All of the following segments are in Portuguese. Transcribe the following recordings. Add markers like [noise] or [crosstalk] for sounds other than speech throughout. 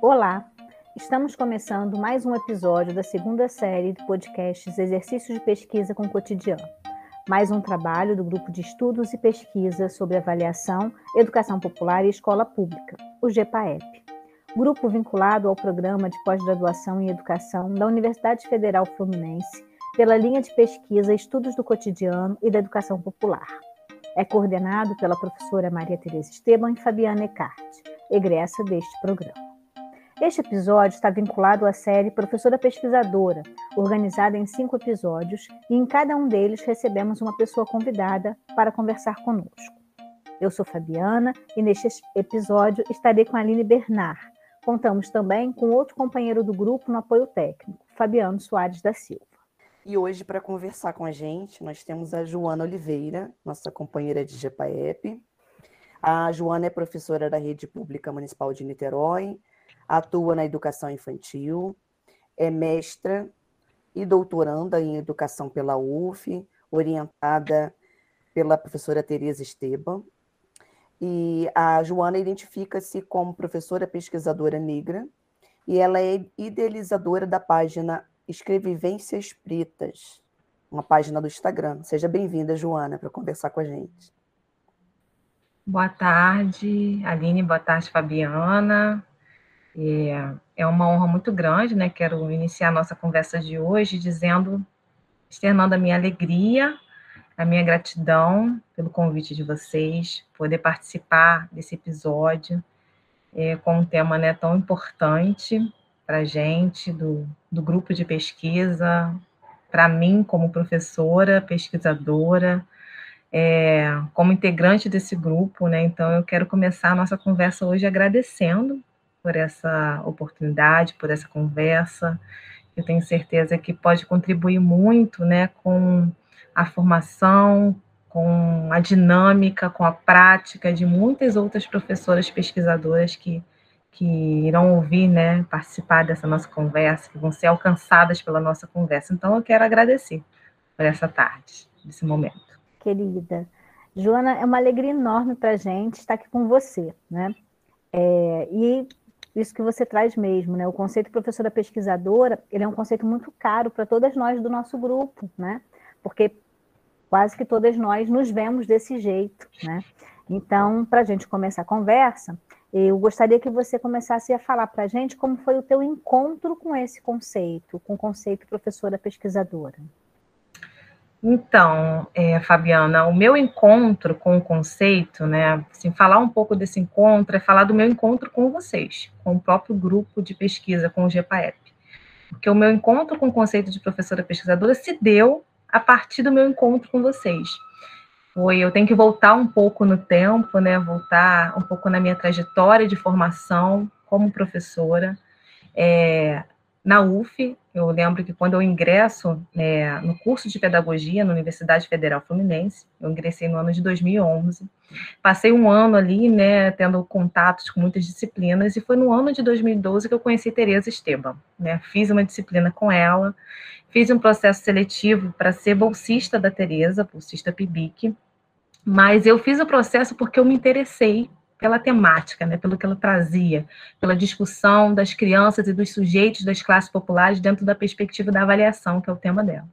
Olá, estamos começando mais um episódio da segunda série do podcast Exercícios de Pesquisa com o Cotidiano. Mais um trabalho do Grupo de Estudos e Pesquisa sobre Avaliação, Educação Popular e Escola Pública, o GEPAEP. Grupo vinculado ao Programa de Pós-Graduação em Educação da Universidade Federal Fluminense, pela linha de pesquisa Estudos do Cotidiano e da Educação Popular. É coordenado pela professora Maria Tereza Esteban e Fabiana Ecart, egressa deste programa. Este episódio está vinculado à série Professora Pesquisadora, organizada em cinco episódios, e em cada um deles recebemos uma pessoa convidada para conversar conosco. Eu sou Fabiana e neste episódio estarei com a Aline Bernard. Contamos também com outro companheiro do grupo no apoio técnico, Fabiano Soares da Silva. E hoje, para conversar com a gente, nós temos a Joana Oliveira, nossa companheira de GPAEP. A Joana é professora da Rede Pública Municipal de Niterói, atua na educação infantil, é mestra e doutoranda em educação pela UF, orientada pela professora Tereza Esteban. E a Joana identifica-se como professora pesquisadora negra e ela é idealizadora da página Escrevivências Pretas, uma página do Instagram. Seja bem-vinda, Joana, para conversar com a gente. Boa tarde, Aline, boa tarde, Fabiana. É, é uma honra muito grande, né? Quero iniciar a nossa conversa de hoje dizendo, externando a minha alegria, a minha gratidão pelo convite de vocês, poder participar desse episódio é, com um tema né, tão importante para a gente, do, do grupo de pesquisa, para mim, como professora, pesquisadora, é, como integrante desse grupo, né? Então, eu quero começar a nossa conversa hoje agradecendo por essa oportunidade, por essa conversa. Eu tenho certeza que pode contribuir muito né, com a formação, com a dinâmica, com a prática de muitas outras professoras pesquisadoras que, que irão ouvir, né, participar dessa nossa conversa, que vão ser alcançadas pela nossa conversa. Então, eu quero agradecer por essa tarde, esse momento. Querida, Joana, é uma alegria enorme para a gente estar aqui com você, né? É, e isso que você traz mesmo, né? O conceito professora pesquisadora, ele é um conceito muito caro para todas nós do nosso grupo, né? Porque quase que todas nós nos vemos desse jeito, né? Então, para a gente começar a conversa, eu gostaria que você começasse a falar para a gente como foi o teu encontro com esse conceito, com o conceito professora pesquisadora. Então, é, Fabiana, o meu encontro com o conceito, né, assim, falar um pouco desse encontro é falar do meu encontro com vocês, com o próprio grupo de pesquisa, com o GPAEP. Porque o meu encontro com o conceito de professora pesquisadora se deu a partir do meu encontro com vocês. Foi, eu tenho que voltar um pouco no tempo, né, voltar um pouco na minha trajetória de formação como professora. É, na UF, eu lembro que quando eu ingresso é, no curso de pedagogia na Universidade Federal Fluminense, eu ingressei no ano de 2011, passei um ano ali, né, tendo contatos com muitas disciplinas, e foi no ano de 2012 que eu conheci Tereza Esteban, né, fiz uma disciplina com ela, fiz um processo seletivo para ser bolsista da Tereza, bolsista PIBIC, mas eu fiz o processo porque eu me interessei pela temática, né, pelo que ela trazia, pela discussão das crianças e dos sujeitos das classes populares dentro da perspectiva da avaliação, que é o tema dela.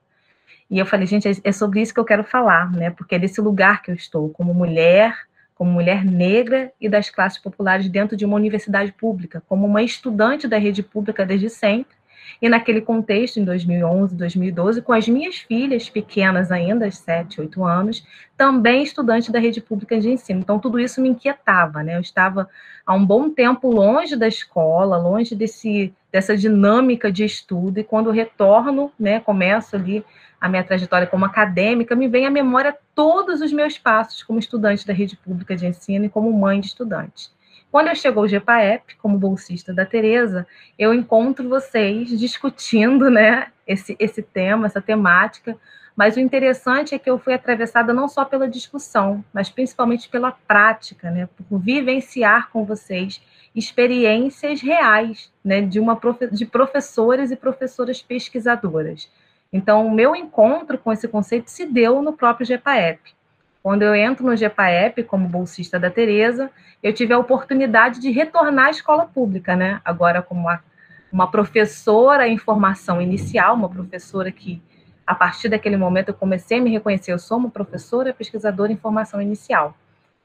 E eu falei, gente, é sobre isso que eu quero falar, né, porque é desse lugar que eu estou, como mulher, como mulher negra e das classes populares dentro de uma universidade pública, como uma estudante da rede pública desde sempre, e naquele contexto, em 2011, 2012, com as minhas filhas pequenas ainda, 7, 8 anos, também estudante da rede pública de ensino. Então, tudo isso me inquietava, né? Eu estava há um bom tempo longe da escola, longe desse, dessa dinâmica de estudo, e quando retorno, né, começo ali a minha trajetória como acadêmica, me vem à memória todos os meus passos como estudante da rede pública de ensino e como mãe de estudante. Quando eu chego ao GPAEP, como bolsista da Tereza, eu encontro vocês discutindo né, esse, esse tema, essa temática, mas o interessante é que eu fui atravessada não só pela discussão, mas principalmente pela prática, né, por vivenciar com vocês experiências reais né, de, uma, de professores e professoras pesquisadoras. Então, o meu encontro com esse conceito se deu no próprio GPAEP. Quando eu entro no GPAEP como bolsista da Tereza, eu tive a oportunidade de retornar à escola pública, né? Agora como uma, uma professora em formação inicial, uma professora que a partir daquele momento eu comecei a me reconhecer, eu sou uma professora pesquisadora em formação inicial.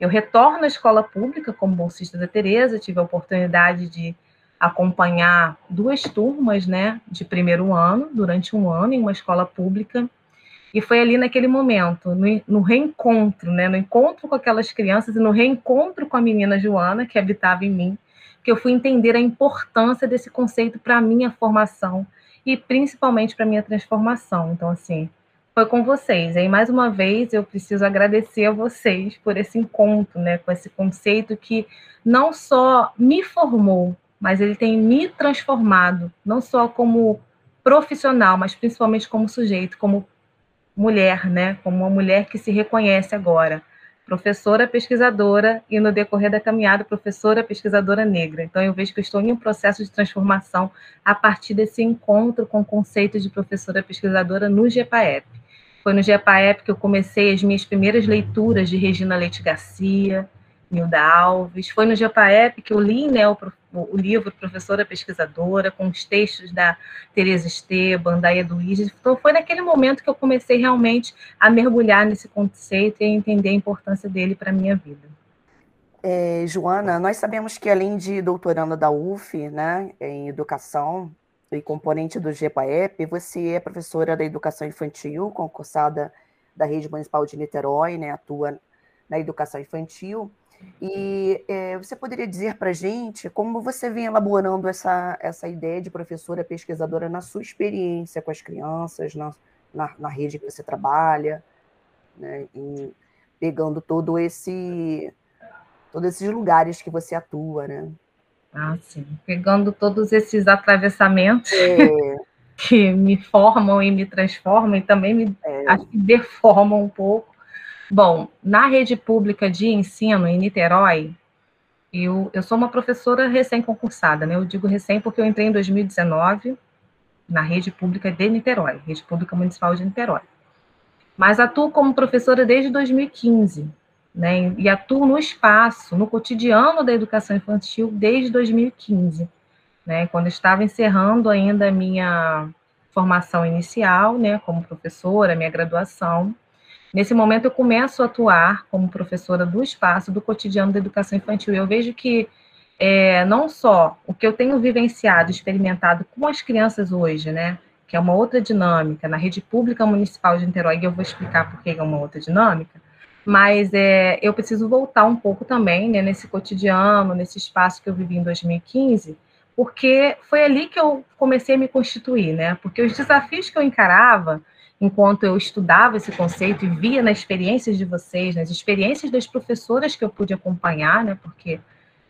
Eu retorno à escola pública como bolsista da Tereza, tive a oportunidade de acompanhar duas turmas, né, de primeiro ano, durante um ano em uma escola pública, e foi ali naquele momento, no, no, reencontro, né, no encontro com aquelas crianças e no reencontro com a menina Joana, que habitava em mim, que eu fui entender a importância desse conceito para a minha formação e principalmente para a minha transformação. Então, assim, foi com vocês. E mais uma vez eu preciso agradecer a vocês por esse encontro, né, com esse conceito que não só me formou, mas ele tem me transformado, não só como profissional, mas principalmente como sujeito, como mulher, né, como uma mulher que se reconhece agora, professora pesquisadora e no decorrer da caminhada professora pesquisadora negra. Então eu vejo que eu estou em um processo de transformação a partir desse encontro com o conceito de professora pesquisadora no GEPAEP. Foi no GEPAEP que eu comecei as minhas primeiras leituras de Regina Leite Garcia, Nilda Alves. Foi no GEPAEP que eu li né, o, o, livro Professora Pesquisadora, com os textos da Tereza Esteban, da Eduíges. Então, foi naquele momento que eu comecei realmente a mergulhar nesse conceito e a entender a importância dele para a minha vida. É, Joana, nós sabemos que além de doutoranda da UF, né, em educação, e componente do GEPAEP, você é professora da educação infantil, concursada da Rede Municipal de Niterói, né, atua na educação infantil. E é, você poderia dizer para a gente como você vem elaborando essa, essa ideia de professora pesquisadora na sua experiência com as crianças, na, na, na rede que você trabalha, né, em, pegando todo esse, todos esses lugares que você atua, né? Ah, sim. Pegando todos esses atravessamentos é. [laughs] que me formam e me transformam e também me é. acho que deformam um pouco. Bom, na rede pública de ensino em Niterói, eu, eu sou uma professora recém-concursada, né? Eu digo recém porque eu entrei em 2019 na rede pública de Niterói, rede pública municipal de Niterói. Mas atuo como professora desde 2015 né? E atuo no espaço, no cotidiano da educação infantil desde 2015, né? Quando estava encerrando ainda a minha formação inicial, né, como professora, minha graduação. Nesse momento eu começo a atuar como professora do espaço, do cotidiano da educação infantil. Eu vejo que é, não só o que eu tenho vivenciado, experimentado com as crianças hoje, né, que é uma outra dinâmica na rede pública municipal de Niterói, e eu vou explicar por que é uma outra dinâmica, mas é, eu preciso voltar um pouco também né, nesse cotidiano, nesse espaço que eu vivi em 2015, porque foi ali que eu comecei a me constituir, né? Porque os desafios que eu encarava enquanto eu estudava esse conceito e via nas experiências de vocês, nas experiências das professoras que eu pude acompanhar, né? Porque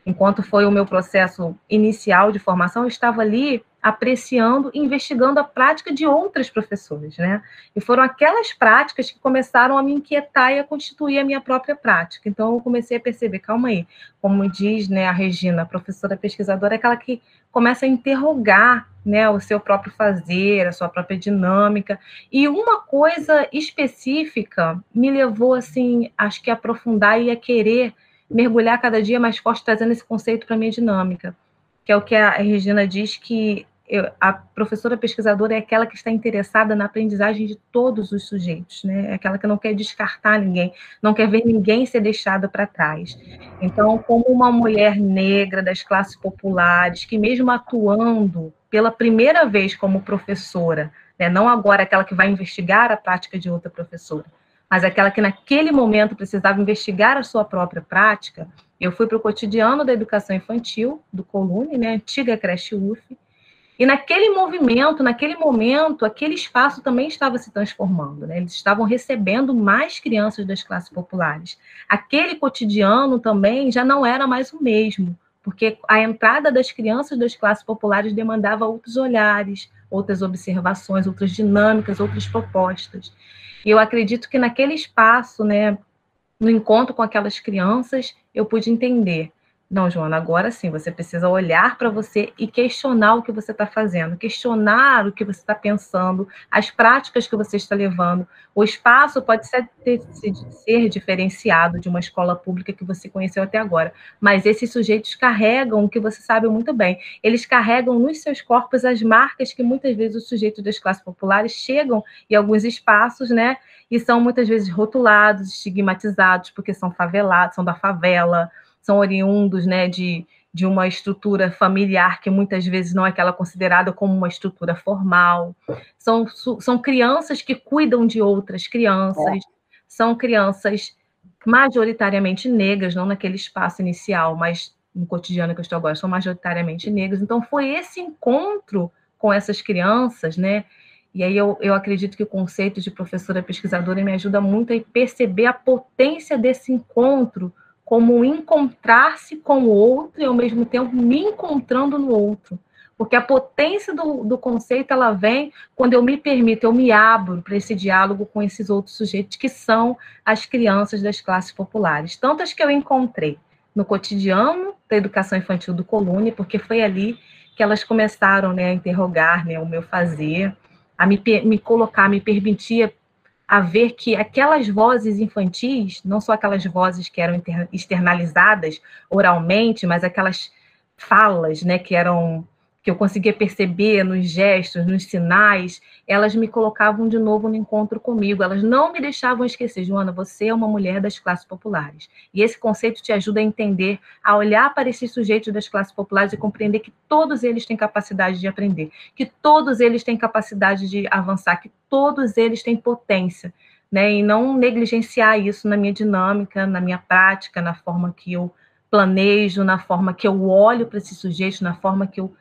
enquanto foi o meu processo inicial de formação, eu estava ali apreciando e investigando a prática de outras professoras, né? E foram aquelas práticas que começaram a me inquietar e a constituir a minha própria prática. Então eu comecei a perceber, calma aí, como diz, né, a Regina, a professora pesquisadora, é aquela que começa a interrogar, né, o seu próprio fazer, a sua própria dinâmica. E uma coisa específica me levou assim, acho que a aprofundar e a querer mergulhar cada dia mais forte trazendo esse conceito para minha dinâmica que é o que a Regina diz que eu, a professora pesquisadora é aquela que está interessada na aprendizagem de todos os sujeitos, né? É aquela que não quer descartar ninguém, não quer ver ninguém ser deixado para trás. Então, como uma mulher negra das classes populares, que mesmo atuando pela primeira vez como professora, né, não agora aquela que vai investigar a prática de outra professora, mas aquela que naquele momento precisava investigar a sua própria prática, eu fui para o cotidiano da educação infantil, do Colune, né, antiga creche UF, e naquele movimento, naquele momento, aquele espaço também estava se transformando, né? Eles estavam recebendo mais crianças das classes populares. Aquele cotidiano também já não era mais o mesmo, porque a entrada das crianças das classes populares demandava outros olhares, outras observações, outras dinâmicas, outras propostas. E eu acredito que naquele espaço, né, no encontro com aquelas crianças, eu pude entender Não, Joana, agora sim, você precisa olhar para você e questionar o que você está fazendo, questionar o que você está pensando, as práticas que você está levando. O espaço pode ser, ser diferenciado de uma escola pública que você conheceu até agora, mas esses sujeitos carregam o que você sabe muito bem. Eles carregam nos seus corpos as marcas que muitas vezes os sujeitos das classes populares chegam em alguns espaços, né? E são muitas vezes rotulados, estigmatizados, porque são favelados, são da favela são oriundos né, de, de uma estrutura familiar que muitas vezes não é aquela considerada como uma estrutura formal. São, são crianças que cuidam de outras crianças, é. são crianças majoritariamente negras, não naquele espaço inicial, mas no cotidiano que eu estou agora, são majoritariamente negras. Então, foi esse encontro com essas crianças, né? E aí eu, eu acredito que o conceito de professora pesquisadora me ajuda muito a perceber a potência desse encontro como encontrar-se com o outro e ao mesmo tempo me encontrando no outro. Porque a potência do, do conceito ela vem quando eu me permito, eu me abro para esse diálogo com esses outros sujeitos que são as crianças das classes populares. Tantas que eu encontrei no cotidiano da educação infantil do Colune, porque foi ali que elas começaram né, a interrogar né, o meu fazer, a me, me colocar, me permitir a ver que aquelas vozes infantis, não só aquelas vozes que eram externalizadas oralmente, mas aquelas falas, né, que eram que eu conseguia perceber nos gestos, nos sinais, elas me colocavam de novo no encontro comigo. Elas não me deixavam esquecer, Joana, você é uma mulher das classes populares. E esse conceito te ajuda a entender, a olhar para esses sujeitos das classes populares e compreender que todos eles têm capacidade de aprender, que todos eles têm capacidade de avançar, que todos eles têm potência. Né, e não negligenciar isso na minha dinâmica, na minha prática, na forma que eu planejo, na forma que eu olho para esses sujeitos, na forma que eu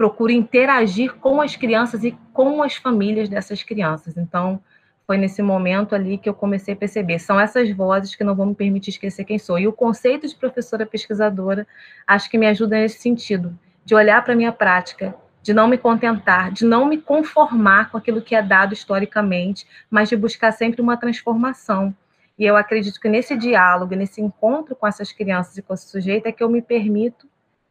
procuro interagir com as crianças e com as famílias dessas crianças. Então, foi nesse momento ali que eu comecei a perceber. São essas vozes que não vão me permitir esquecer quem sou. E o conceito de professora pesquisadora acho que me ajuda nesse sentido, de olhar para a minha prática, de não me contentar, de não me conformar com aquilo que é dado historicamente, mas de buscar sempre uma transformação. E eu acredito que nesse diálogo, nesse encontro com essas crianças e com esse sujeito, é que eu me permito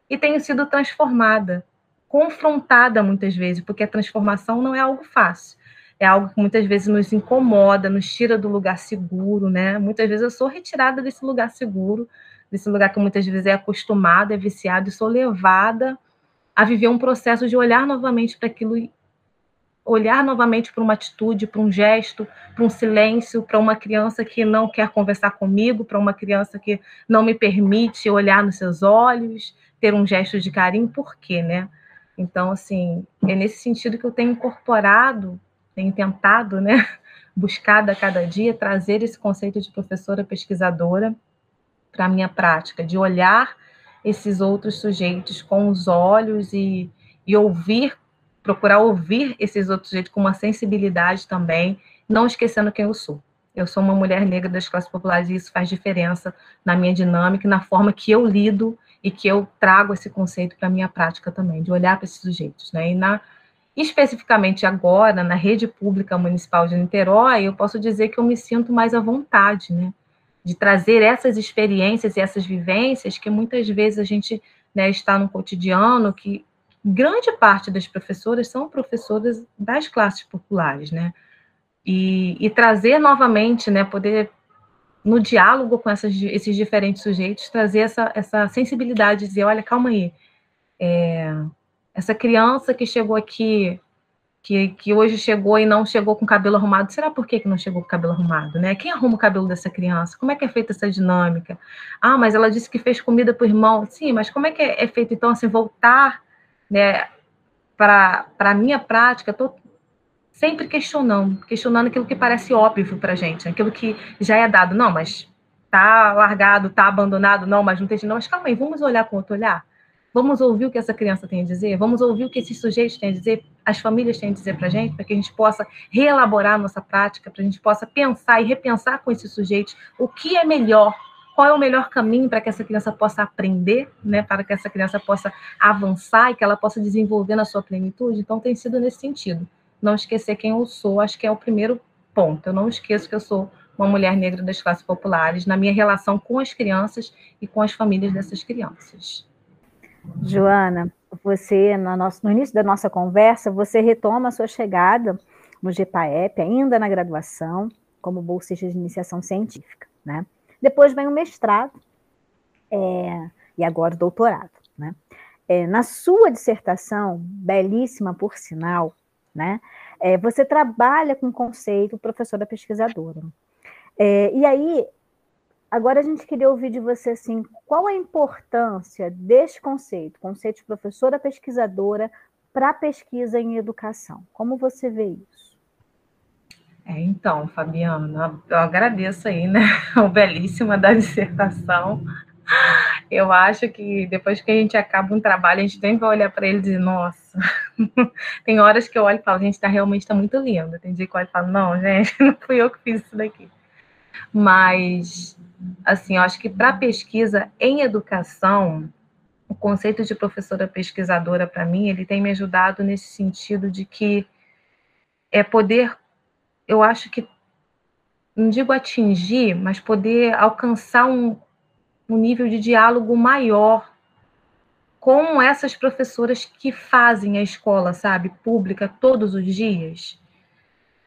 e tenho sido transformada confrontada muitas vezes, porque a transformação não é algo fácil. É algo que muitas vezes nos incomoda, nos tira do lugar seguro, né? Muitas vezes eu sou retirada desse lugar seguro, desse lugar que muitas vezes é acostumada, é viciada, e sou levada a viver um processo de olhar novamente para aquilo, olhar novamente para uma atitude, para um gesto, para um silêncio, para uma criança que não quer conversar comigo, para uma criança que não me permite olhar nos seus olhos, ter um gesto de carinho, por quê, né? Então, assim, é nesse sentido que eu tenho incorporado, tenho tentado, né, [laughs] buscado a cada dia trazer esse conceito de professora pesquisadora para a minha prática, de olhar esses outros sujeitos com os olhos e, e ouvir, procurar ouvir esses outros sujeitos com uma sensibilidade também, não esquecendo quem eu sou. Eu sou uma mulher negra das classes populares e isso faz diferença na minha dinâmica, na forma que eu lido e que eu trago esse conceito para a minha prática também, de olhar para esses sujeitos. Né? E na, especificamente agora, na rede pública municipal de Niterói, eu posso dizer que eu me sinto mais à vontade, né? de trazer essas experiências e essas vivências que muitas vezes a gente né, está no cotidiano, que grande parte das professoras são professoras das classes populares, né? E, e trazer novamente, né, poder no diálogo com essas, esses diferentes sujeitos, trazer essa, essa sensibilidade, dizer, olha, calma aí, é, essa criança que chegou aqui, que, que hoje chegou e não chegou com o cabelo arrumado, será por que, que não chegou com o cabelo arrumado, né? Quem arruma o cabelo dessa criança? Como é que é feita essa dinâmica? Ah, mas ela disse que fez comida para o irmão. Sim, mas como é que é, é feito, então, assim, voltar, né, para a minha prática, sempre questionando, questionando aquilo que parece óbvio para gente, aquilo que já é dado. Não, mas tá largado, tá abandonado, não, mas não tem. Não, mas calma aí, vamos olhar com outro olhar. Vamos ouvir o que essa criança tem a dizer, vamos ouvir o que esses sujeitos têm a dizer, as famílias têm a dizer para a gente, para que a gente possa reelaborar a nossa prática, para a gente possa pensar e repensar com esses sujeitos o que é melhor, qual é o melhor caminho para que essa criança possa aprender, né, para que essa criança possa avançar e que ela possa desenvolver na sua plenitude. Então, tem sido nesse sentido não esquecer quem eu sou, acho que é o primeiro ponto. Eu não esqueço que eu sou uma mulher negra das classes populares, na minha relação com as crianças e com as famílias dessas crianças. Joana, você, no, nosso, no início da nossa conversa, você retoma a sua chegada no GPAEP, ainda na graduação, como bolsista de iniciação científica. Né? Depois vem o mestrado é, e agora o doutorado. Né? É, na sua dissertação, belíssima por sinal, né, é, você trabalha com conceito professora pesquisadora. É, e aí, agora a gente queria ouvir de você assim, qual a importância deste conceito, conceito de professora pesquisadora para pesquisa em educação? Como você vê isso? É, então, Fabiana, eu agradeço aí, né? [laughs] O belíssima da dissertação. Eu acho que depois que a gente acaba um trabalho, a gente tem que olhar para ele e dizer, nossa. [laughs] Tem horas que eu olho e falo, gente, tá realmente está muito lindo. Tem dia que eu olho e falo, não, gente, [laughs] não fui eu que fiz isso daqui. Mas, assim, eu acho que para pesquisa em educação, o conceito de professora pesquisadora, para mim, ele tem me ajudado nesse sentido de que é poder, eu acho que, não digo atingir, mas poder alcançar um, um nível de diálogo maior com essas professoras que fazem a escola, sabe, pública todos os dias.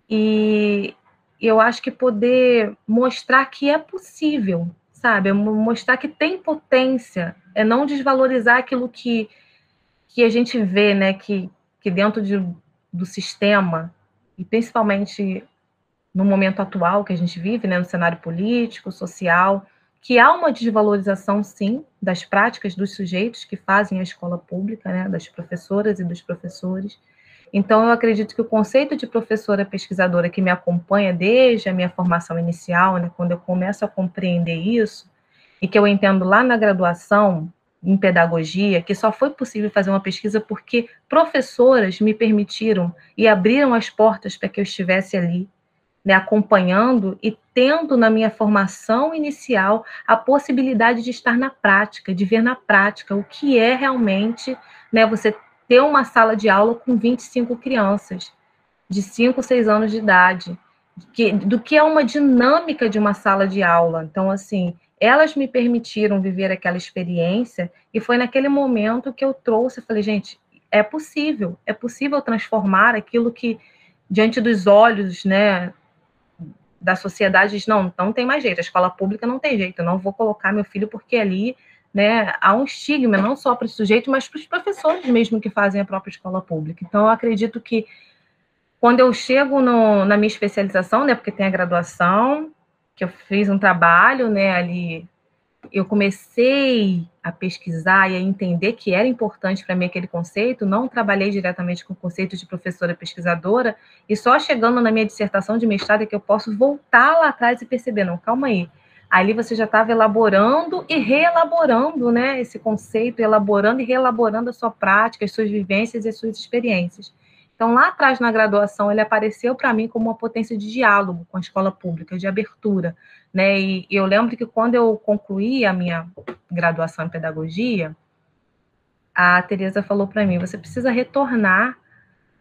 E eu acho que poder mostrar que é possível, sabe, é mostrar que tem potência, é não desvalorizar aquilo que, que a gente vê, né, que, que dentro de, do sistema, e principalmente no momento atual que a gente vive, né, no cenário político, social, que há uma desvalorização, sim, das práticas dos sujeitos que fazem a escola pública, né, das professoras e dos professores. Então, eu acredito que o conceito de professora pesquisadora que me acompanha desde a minha formação inicial, né, quando eu começo a compreender isso, e que eu entendo lá na graduação, em pedagogia, que só foi possível fazer uma pesquisa porque professoras me permitiram e abriram as portas para que eu estivesse ali né, acompanhando e tendo na minha formação inicial a possibilidade de estar na prática, de ver na prática o que é realmente né, você ter uma sala de aula com 25 crianças de 5, 6 anos de idade, que, do que é uma dinâmica de uma sala de aula. Então, assim, elas me permitiram viver aquela experiência e foi naquele momento que eu trouxe, eu falei, gente, é possível, é possível transformar aquilo que diante dos olhos, né, da sociedade diz, não, não tem mais jeito, a escola pública não tem jeito, eu não vou colocar meu filho porque ali né, há um estigma, não só para o sujeito, mas para os professores mesmo que fazem a própria escola pública. Então, eu acredito que quando eu chego no, na minha especialização, né, porque tem a graduação, que eu fiz um trabalho né, ali eu comecei a pesquisar e a entender que era importante para mim aquele conceito, não trabalhei diretamente com o conceito de professora pesquisadora, e só chegando na minha dissertação de mestrado é que eu posso voltar lá atrás e perceber, não, calma aí, ali você já estava elaborando e reelaborando né, esse conceito, elaborando e reelaborando a sua prática, as suas vivências e as suas experiências. Então, lá atrás, na graduação, ele apareceu para mim como uma potência de diálogo com a escola pública, de abertura. Né? E eu lembro que quando eu concluí a minha graduação em pedagogia, a Tereza falou para mim: você precisa retornar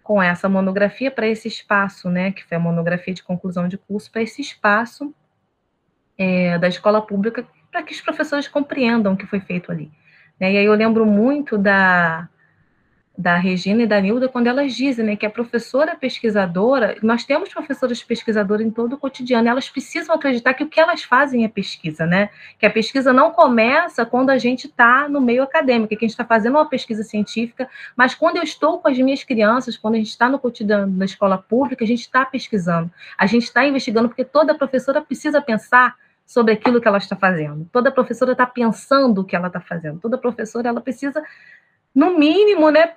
com essa monografia para esse espaço, né? Que foi a monografia de conclusão de curso, para esse espaço é, da escola pública, para que os professores compreendam o que foi feito ali. Né? E aí eu lembro muito da da Regina e da Nilda, quando elas dizem né, que a professora pesquisadora, nós temos professoras pesquisadoras em todo o cotidiano, elas precisam acreditar que o que elas fazem é pesquisa, né? Que a pesquisa não começa quando a gente está no meio acadêmico, que a gente está fazendo uma pesquisa científica, mas quando eu estou com as minhas crianças, quando a gente está no cotidiano da escola pública, a gente está pesquisando, a gente está investigando, porque toda professora precisa pensar sobre aquilo que ela está fazendo. Toda professora está pensando o que ela está fazendo. Toda professora ela precisa, no mínimo, né,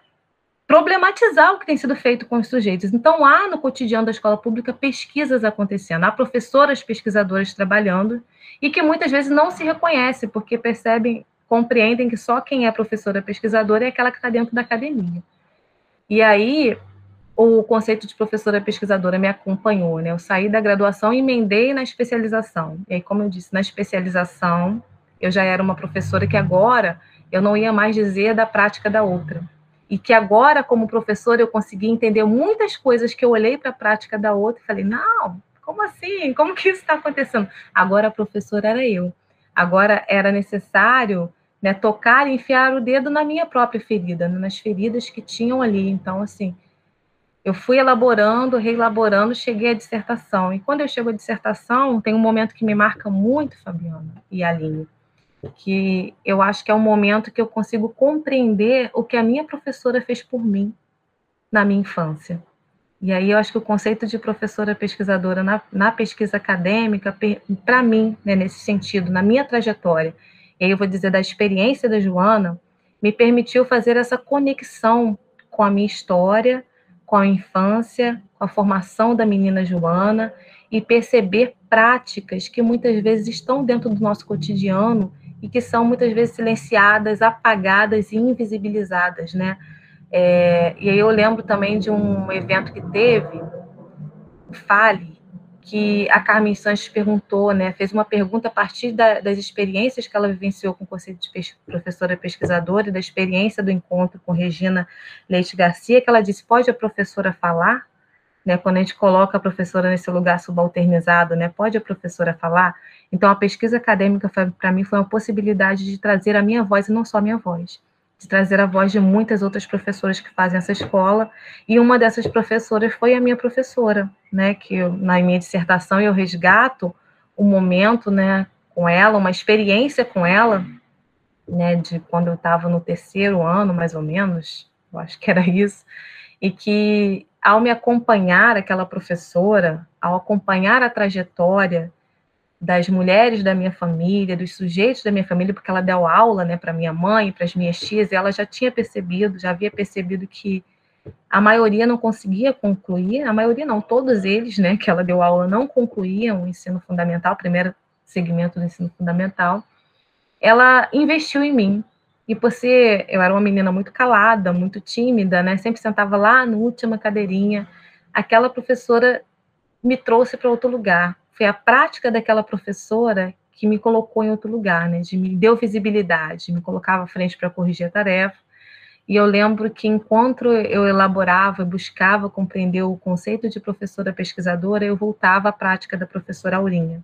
problematizar o que tem sido feito com os sujeitos. Então, há no cotidiano da escola pública pesquisas acontecendo, há professoras pesquisadoras trabalhando e que muitas vezes não se reconhecem, porque percebem, compreendem que só quem é professora pesquisadora é aquela que está dentro da academia. E aí, o conceito de professora pesquisadora me acompanhou, né? Eu saí da graduação e emendei na especialização. E aí, como eu disse, na especialização, eu já era uma professora que agora eu não ia mais dizer da prática da outra e que agora, como professor, eu consegui entender muitas coisas que eu olhei para a prática da outra e falei, não, como assim? Como que isso está acontecendo? Agora a professora era eu. Agora era necessário né, tocar e enfiar o dedo na minha própria ferida, nas feridas que tinham ali. Então, assim, eu fui elaborando, reelaborando, cheguei à dissertação. E quando eu chego à dissertação, tem um momento que me marca muito, Fabiana e Aline, que eu acho que é um momento que eu consigo compreender o que a minha professora fez por mim na minha infância. E aí eu acho que o conceito de professora pesquisadora na, na pesquisa acadêmica, para mim, né, nesse sentido, na minha trajetória, e aí eu vou dizer da experiência da Joana, me permitiu fazer essa conexão com a minha história, com a infância, com a formação da menina Joana e perceber práticas que muitas vezes estão dentro do nosso cotidiano e que são muitas vezes silenciadas, apagadas e invisibilizadas, né? É, e aí eu lembro também de um evento que teve, Fale, que a Carmen Sanches perguntou, né, fez uma pergunta a partir da, das experiências que ela vivenciou com o conceito de pes professora pesquisadora e da experiência do encontro com Regina Leite Garcia, que ela disse, pode a professora falar? Né, quando a gente coloca a professora nesse lugar subalternizado, né, pode a professora falar? Então, a pesquisa acadêmica, para mim, foi uma possibilidade de trazer a minha voz e não só a minha voz de trazer a voz de muitas outras professoras que fazem essa escola, e uma dessas professoras foi a minha professora, né, que eu, na minha dissertação eu resgato um momento, né, com ela, uma experiência com ela, né, de quando eu estava no terceiro ano, mais ou menos, eu acho que era isso, e que ao me acompanhar aquela professora, ao acompanhar a trajetória das mulheres da minha família, dos sujeitos da minha família, porque ela deu aula né, para minha mãe, para as minhas tias, e ela já tinha percebido, já havia percebido que a maioria não conseguia concluir, a maioria não, todos eles, né, que ela deu aula, não concluíam o ensino fundamental, o primeiro segmento do ensino fundamental. Ela investiu em mim. E por ser, eu era uma menina muito calada, muito tímida, né, sempre sentava lá na última cadeirinha, aquela professora me trouxe para outro lugar, foi a prática daquela professora que me colocou em outro lugar, né? De me deu visibilidade, me colocava à frente para corrigir a tarefa. E eu lembro que enquanto eu elaborava, buscava compreender o conceito de professora pesquisadora, eu voltava à prática da professora Aurinha.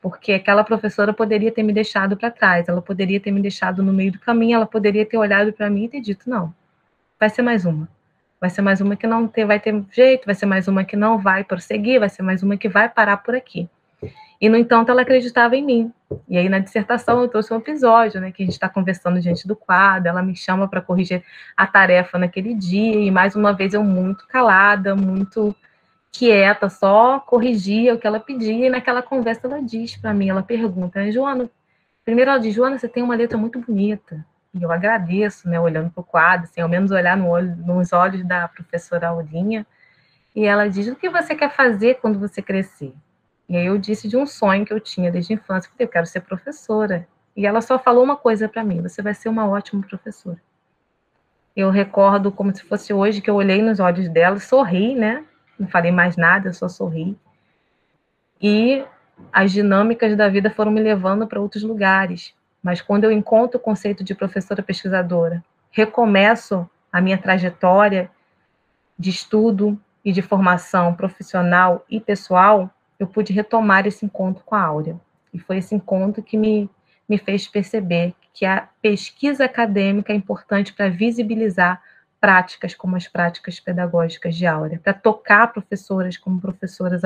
Porque aquela professora poderia ter me deixado para trás, ela poderia ter me deixado no meio do caminho, ela poderia ter olhado para mim e ter dito: não, vai ser mais uma. Vai ser mais uma que não ter, vai ter jeito, vai ser mais uma que não vai prosseguir, vai ser mais uma que vai parar por aqui. E, no entanto, ela acreditava em mim. E aí, na dissertação, eu trouxe um episódio, né, que a gente está conversando diante do quadro, ela me chama para corrigir a tarefa naquele dia, e mais uma vez eu muito calada, muito quieta, só corrigia o que ela pedia, e naquela conversa ela diz para mim, ela pergunta, né, Joana, primeiro ela diz, Joana, você tem uma letra muito bonita, e eu agradeço, né, olhando para o quadro, assim, ao menos olhar no olho, nos olhos da professora Aurinha, e ela diz: O que você quer fazer quando você crescer? E aí eu disse de um sonho que eu tinha desde a infância, eu quero ser professora. E ela só falou uma coisa para mim: Você vai ser uma ótima professora. Eu recordo como se fosse hoje que eu olhei nos olhos dela, sorri, né? Não falei mais nada, só sorri. E as dinâmicas da vida foram me levando para outros lugares. Mas quando eu encontro o conceito de professora pesquisadora, recomeço a minha trajetória de estudo e de formação profissional e pessoal, eu pude retomar esse encontro com a Áurea. E foi esse encontro que me, me fez perceber que a pesquisa acadêmica é importante para visibilizar práticas como as práticas pedagógicas de Áurea, para tocar professoras como professoras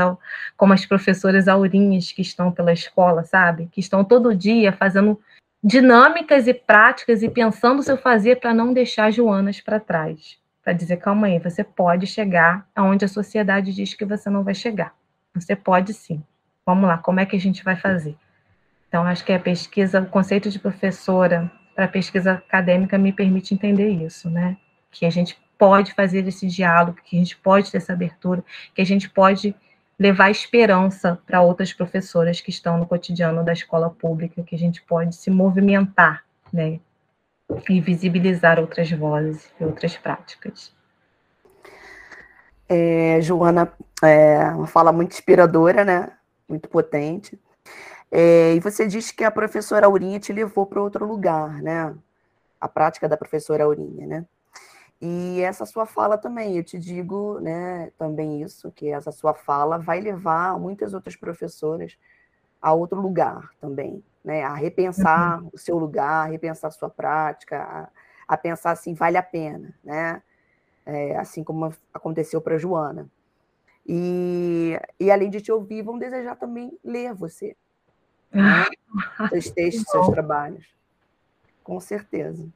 como as professoras aurinhas que estão pela escola, sabe? Que estão todo dia fazendo dinâmicas e práticas e pensando se eu fazia para não deixar Joanas para trás. Para dizer, calma aí, você pode chegar aonde a sociedade diz que você não vai chegar. Você pode sim. Vamos lá, como é que a gente vai fazer? Então, acho que a pesquisa, o conceito de professora para pesquisa acadêmica me permite entender isso, né? Que a gente pode fazer esse diálogo, que a gente pode ter essa abertura, que a gente pode levar esperança para outras professoras que estão no cotidiano da escola pública, que a gente pode se movimentar, né, e visibilizar outras vozes e outras práticas. É, Joana, é uma fala muito inspiradora, né? Muito potente. É, e você disse que a professora Aurinha te levou para outro lugar, né? A prática da professora Aurinha, né? E essa sua fala também, eu te digo né, também isso, que essa sua fala vai levar muitas outras professoras a outro lugar também, né? A repensar uhum. o seu lugar, a repensar a sua prática, a, a pensar assim, vale a pena, né? É, assim como aconteceu para a Joana. E, e além de te ouvir, vão desejar também ler você. Né? seus [laughs] textos, seus trabalhos. Com certeza.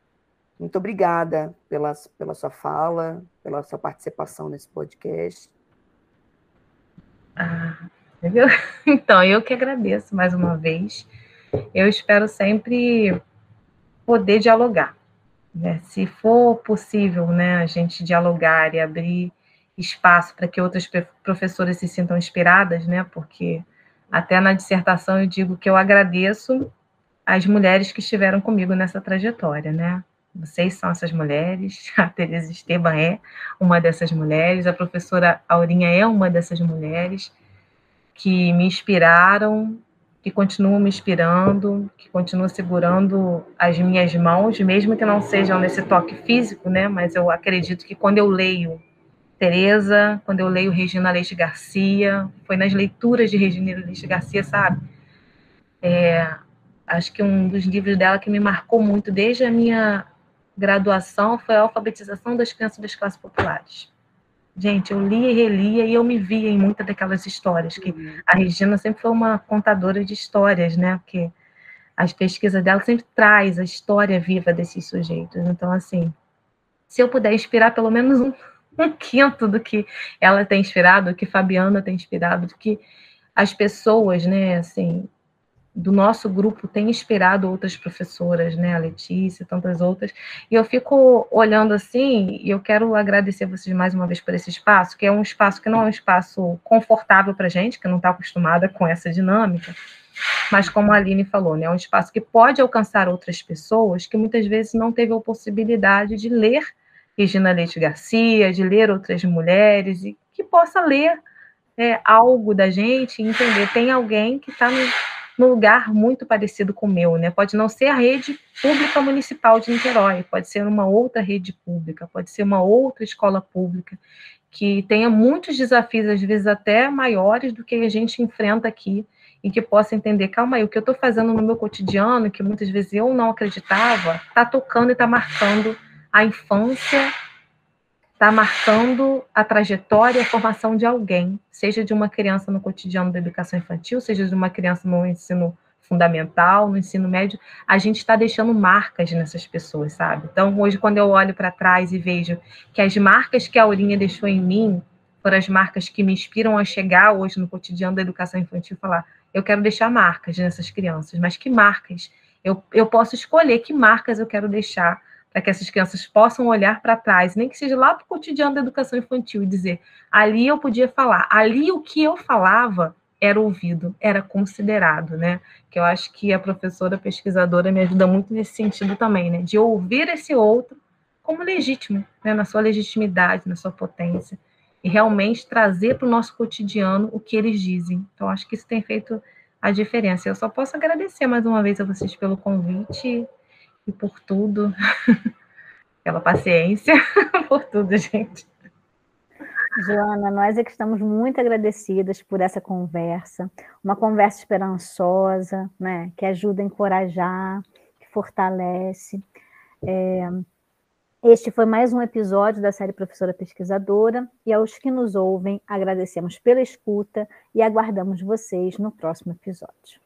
Muito obrigada pela, pela sua fala, pela sua participação nesse podcast. Ah, [laughs] então, eu que agradeço mais uma vez. Eu espero sempre poder dialogar. Né? Se for possível né, a gente dialogar e abrir espaço para que outras professoras se sintam inspiradas, né? porque até na dissertação eu digo que eu agradeço as mulheres que estiveram comigo nessa trajetória, né? Vocês são essas mulheres, [laughs] a Teresa Esteban é uma dessas mulheres, a professora Aurinha é uma dessas mulheres que me inspiraram, que continuam me inspirando, que continuam segurando as minhas mãos, mesmo que não sejam nesse toque físico, né? Mas eu acredito que quando eu leio Teresa, quando eu leio Regina Leite Garcia, foi nas leituras de Regina Leite Garcia, sabe? É, acho que um dos livros dela que me marcou muito desde a minha graduação foi a alfabetização das crianças das classes populares. Gente, eu lia e relia e eu me via em muitas daquelas histórias, que uhum. a Regina sempre foi uma contadora de histórias, né? Porque as pesquisas dela sempre traz a história viva desses sujeitos. Então, assim, se eu puder inspirar pelo menos um, [laughs] um quinto do que ela tem inspirado, do que Fabiana tem inspirado, do que as pessoas, né, assim, do nosso grupo tem inspirado outras professoras, né, a Letícia, tantas outras, e eu fico olhando assim, e eu quero agradecer vocês mais uma vez por esse espaço, que é um espaço que não é um espaço confortável para gente, que não está acostumada com essa dinâmica, mas como a Aline falou, né, é um espaço que pode alcançar outras pessoas que muitas vezes não teve a possibilidade de ler Regina Leite Garcia, de ler outras mulheres, e que possa ler é, algo da gente, entender, tem alguém que está no num lugar muito parecido com o meu, né? Pode não ser a rede pública municipal de Niterói, pode ser uma outra rede pública, pode ser uma outra escola pública que tenha muitos desafios, às vezes até maiores do que a gente enfrenta aqui, e que possa entender, calma aí, o que eu estou fazendo no meu cotidiano, que muitas vezes eu não acreditava, está tocando e está marcando a infância está marcando a trajetória e a formação de alguém, seja de uma criança no cotidiano da educação infantil, seja de uma criança no ensino fundamental, no ensino médio, a gente está deixando marcas nessas pessoas, sabe? Então, hoje, quando eu olho para trás e vejo que as marcas que a Aurinha deixou em mim foram as marcas que me inspiram a chegar hoje no cotidiano da educação infantil e falar: eu quero deixar marcas nessas crianças, mas que marcas? Eu, eu posso escolher que marcas eu quero deixar para que essas crianças possam olhar para trás, nem que seja lá para o cotidiano da educação infantil e dizer: ali eu podia falar, ali o que eu falava era ouvido, era considerado, né? Que eu acho que a professora pesquisadora me ajuda muito nesse sentido também, né? De ouvir esse outro como legítimo, né? Na sua legitimidade, na sua potência, e realmente trazer para o nosso cotidiano o que eles dizem. Então, acho que isso tem feito a diferença. Eu só posso agradecer mais uma vez a vocês pelo convite e por tudo, [laughs] pela paciência, [laughs] por tudo, gente. Joana, nós é que estamos muito agradecidas por essa conversa, uma conversa esperançosa, né, que ajuda a encorajar, que fortalece. É, este foi mais um episódio da série Professora Pesquisadora, e aos que nos ouvem, agradecemos pela escuta e aguardamos vocês no próximo episódio.